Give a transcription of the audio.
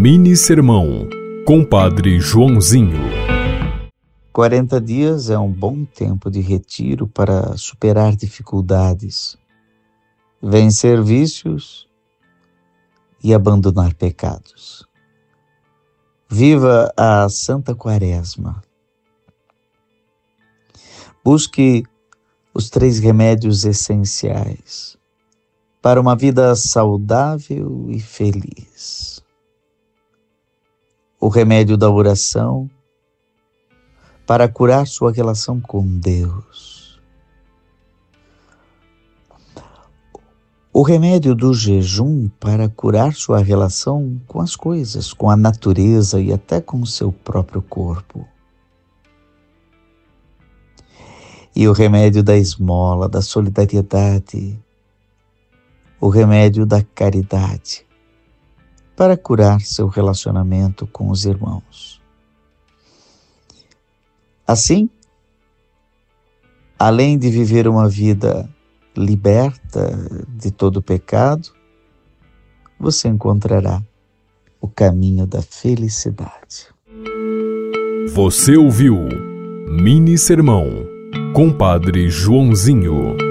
Mini Sermão, Compadre Joãozinho. 40 dias é um bom tempo de retiro para superar dificuldades, vencer vícios e abandonar pecados. Viva a Santa Quaresma. Busque os três remédios essenciais para uma vida saudável e feliz o remédio da oração para curar sua relação com Deus. O remédio do jejum para curar sua relação com as coisas, com a natureza e até com o seu próprio corpo. E o remédio da esmola, da solidariedade, o remédio da caridade para curar seu relacionamento com os irmãos. Assim, além de viver uma vida liberta de todo pecado, você encontrará o caminho da felicidade. Você ouviu Mini Sermão, Compadre Joãozinho.